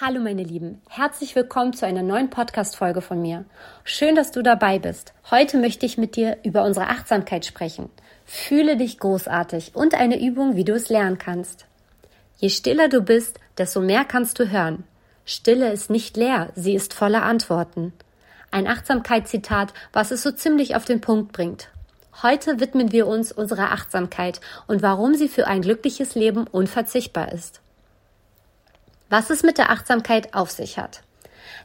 Hallo meine Lieben, herzlich willkommen zu einer neuen Podcast-Folge von mir. Schön, dass du dabei bist. Heute möchte ich mit dir über unsere Achtsamkeit sprechen. Fühle dich großartig und eine Übung, wie du es lernen kannst. Je stiller du bist, desto mehr kannst du hören. Stille ist nicht leer, sie ist voller Antworten. Ein Achtsamkeitszitat, was es so ziemlich auf den Punkt bringt. Heute widmen wir uns unserer Achtsamkeit und warum sie für ein glückliches Leben unverzichtbar ist was es mit der Achtsamkeit auf sich hat.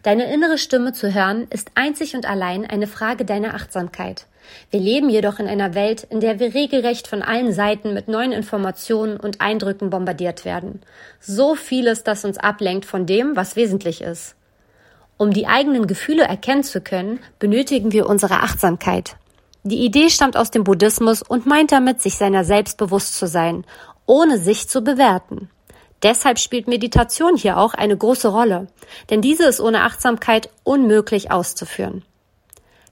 Deine innere Stimme zu hören ist einzig und allein eine Frage deiner Achtsamkeit. Wir leben jedoch in einer Welt, in der wir regelrecht von allen Seiten mit neuen Informationen und Eindrücken bombardiert werden. So vieles, das uns ablenkt von dem, was wesentlich ist. Um die eigenen Gefühle erkennen zu können, benötigen wir unsere Achtsamkeit. Die Idee stammt aus dem Buddhismus und meint damit, sich seiner selbst bewusst zu sein, ohne sich zu bewerten. Deshalb spielt Meditation hier auch eine große Rolle, denn diese ist ohne Achtsamkeit unmöglich auszuführen.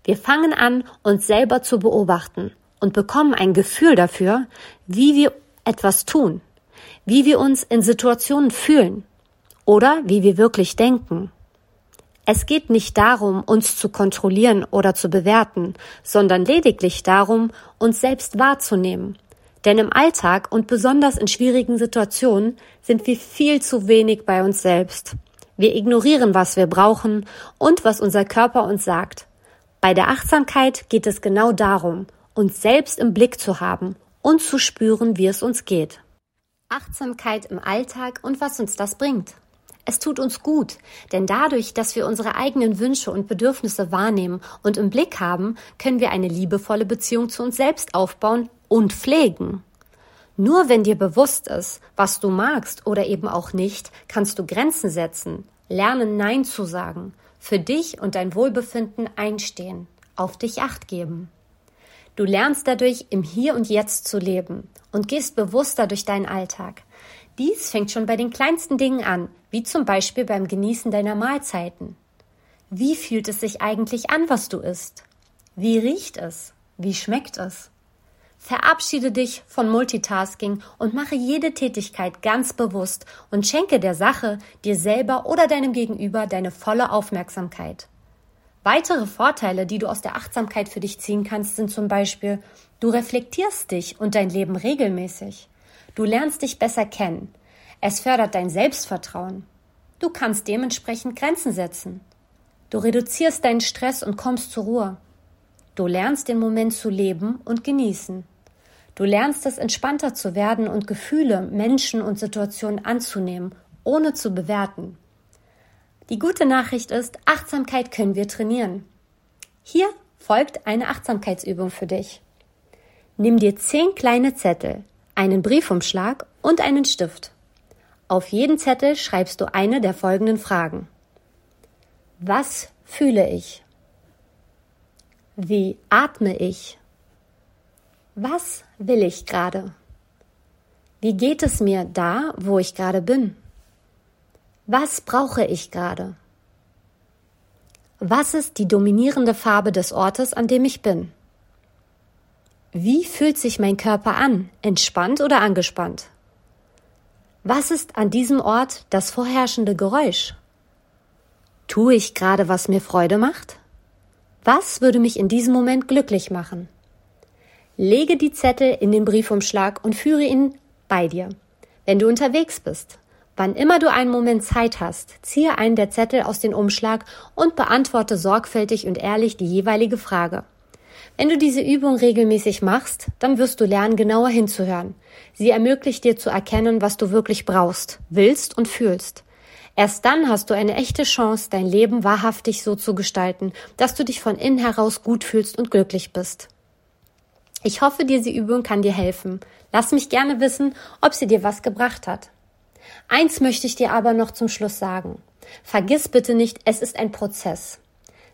Wir fangen an, uns selber zu beobachten und bekommen ein Gefühl dafür, wie wir etwas tun, wie wir uns in Situationen fühlen oder wie wir wirklich denken. Es geht nicht darum, uns zu kontrollieren oder zu bewerten, sondern lediglich darum, uns selbst wahrzunehmen denn im Alltag und besonders in schwierigen Situationen sind wir viel zu wenig bei uns selbst. Wir ignorieren, was wir brauchen und was unser Körper uns sagt. Bei der Achtsamkeit geht es genau darum, uns selbst im Blick zu haben und zu spüren, wie es uns geht. Achtsamkeit im Alltag und was uns das bringt. Es tut uns gut, denn dadurch, dass wir unsere eigenen Wünsche und Bedürfnisse wahrnehmen und im Blick haben, können wir eine liebevolle Beziehung zu uns selbst aufbauen und pflegen. Nur wenn dir bewusst ist, was du magst oder eben auch nicht, kannst du Grenzen setzen, lernen Nein zu sagen, für dich und dein Wohlbefinden einstehen, auf dich acht geben. Du lernst dadurch im Hier und Jetzt zu leben und gehst bewusster durch deinen Alltag. Dies fängt schon bei den kleinsten Dingen an, wie zum Beispiel beim Genießen deiner Mahlzeiten. Wie fühlt es sich eigentlich an, was du isst? Wie riecht es? Wie schmeckt es? Verabschiede dich von Multitasking und mache jede Tätigkeit ganz bewusst und schenke der Sache, dir selber oder deinem Gegenüber deine volle Aufmerksamkeit. Weitere Vorteile, die du aus der Achtsamkeit für dich ziehen kannst, sind zum Beispiel, du reflektierst dich und dein Leben regelmäßig. Du lernst dich besser kennen. Es fördert dein Selbstvertrauen. Du kannst dementsprechend Grenzen setzen. Du reduzierst deinen Stress und kommst zur Ruhe. Du lernst den Moment zu leben und genießen. Du lernst es entspannter zu werden und Gefühle, Menschen und Situationen anzunehmen, ohne zu bewerten. Die gute Nachricht ist, Achtsamkeit können wir trainieren. Hier folgt eine Achtsamkeitsübung für dich. Nimm dir zehn kleine Zettel, einen Briefumschlag und einen Stift. Auf jeden Zettel schreibst du eine der folgenden Fragen. Was fühle ich? Wie atme ich? Was will ich gerade? Wie geht es mir da, wo ich gerade bin? Was brauche ich gerade? Was ist die dominierende Farbe des Ortes, an dem ich bin? Wie fühlt sich mein Körper an? Entspannt oder angespannt? Was ist an diesem Ort das vorherrschende Geräusch? Tue ich gerade, was mir Freude macht? Was würde mich in diesem Moment glücklich machen? Lege die Zettel in den Briefumschlag und führe ihn bei dir. Wenn du unterwegs bist, wann immer du einen Moment Zeit hast, ziehe einen der Zettel aus dem Umschlag und beantworte sorgfältig und ehrlich die jeweilige Frage. Wenn du diese Übung regelmäßig machst, dann wirst du lernen, genauer hinzuhören. Sie ermöglicht dir zu erkennen, was du wirklich brauchst, willst und fühlst. Erst dann hast du eine echte Chance, dein Leben wahrhaftig so zu gestalten, dass du dich von innen heraus gut fühlst und glücklich bist. Ich hoffe, diese Übung kann dir helfen. Lass mich gerne wissen, ob sie dir was gebracht hat. Eins möchte ich dir aber noch zum Schluss sagen. Vergiss bitte nicht, es ist ein Prozess.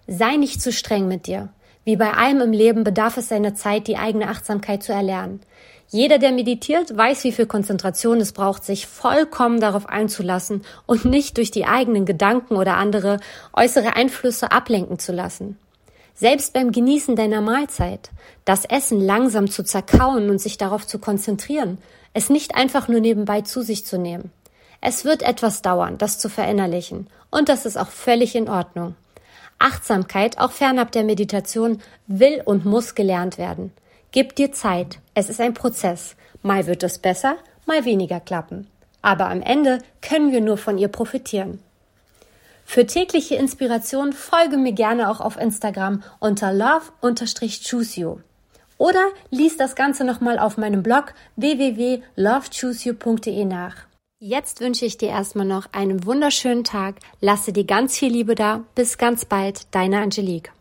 Sei nicht zu streng mit dir. Wie bei allem im Leben bedarf es seiner Zeit, die eigene Achtsamkeit zu erlernen. Jeder, der meditiert, weiß, wie viel Konzentration es braucht, sich vollkommen darauf einzulassen und nicht durch die eigenen Gedanken oder andere äußere Einflüsse ablenken zu lassen. Selbst beim Genießen deiner Mahlzeit, das Essen langsam zu zerkauen und sich darauf zu konzentrieren, es nicht einfach nur nebenbei zu sich zu nehmen. Es wird etwas dauern, das zu verinnerlichen, und das ist auch völlig in Ordnung. Achtsamkeit, auch fernab der Meditation, will und muss gelernt werden. Gib dir Zeit. Es ist ein Prozess. Mal wird es besser, mal weniger klappen. Aber am Ende können wir nur von ihr profitieren. Für tägliche Inspiration folge mir gerne auch auf Instagram unter love-choose you. Oder lies das Ganze nochmal auf meinem Blog www.lovechooseyou.de nach. Jetzt wünsche ich dir erstmal noch einen wunderschönen Tag. Lasse dir ganz viel Liebe da. Bis ganz bald, deine Angelique.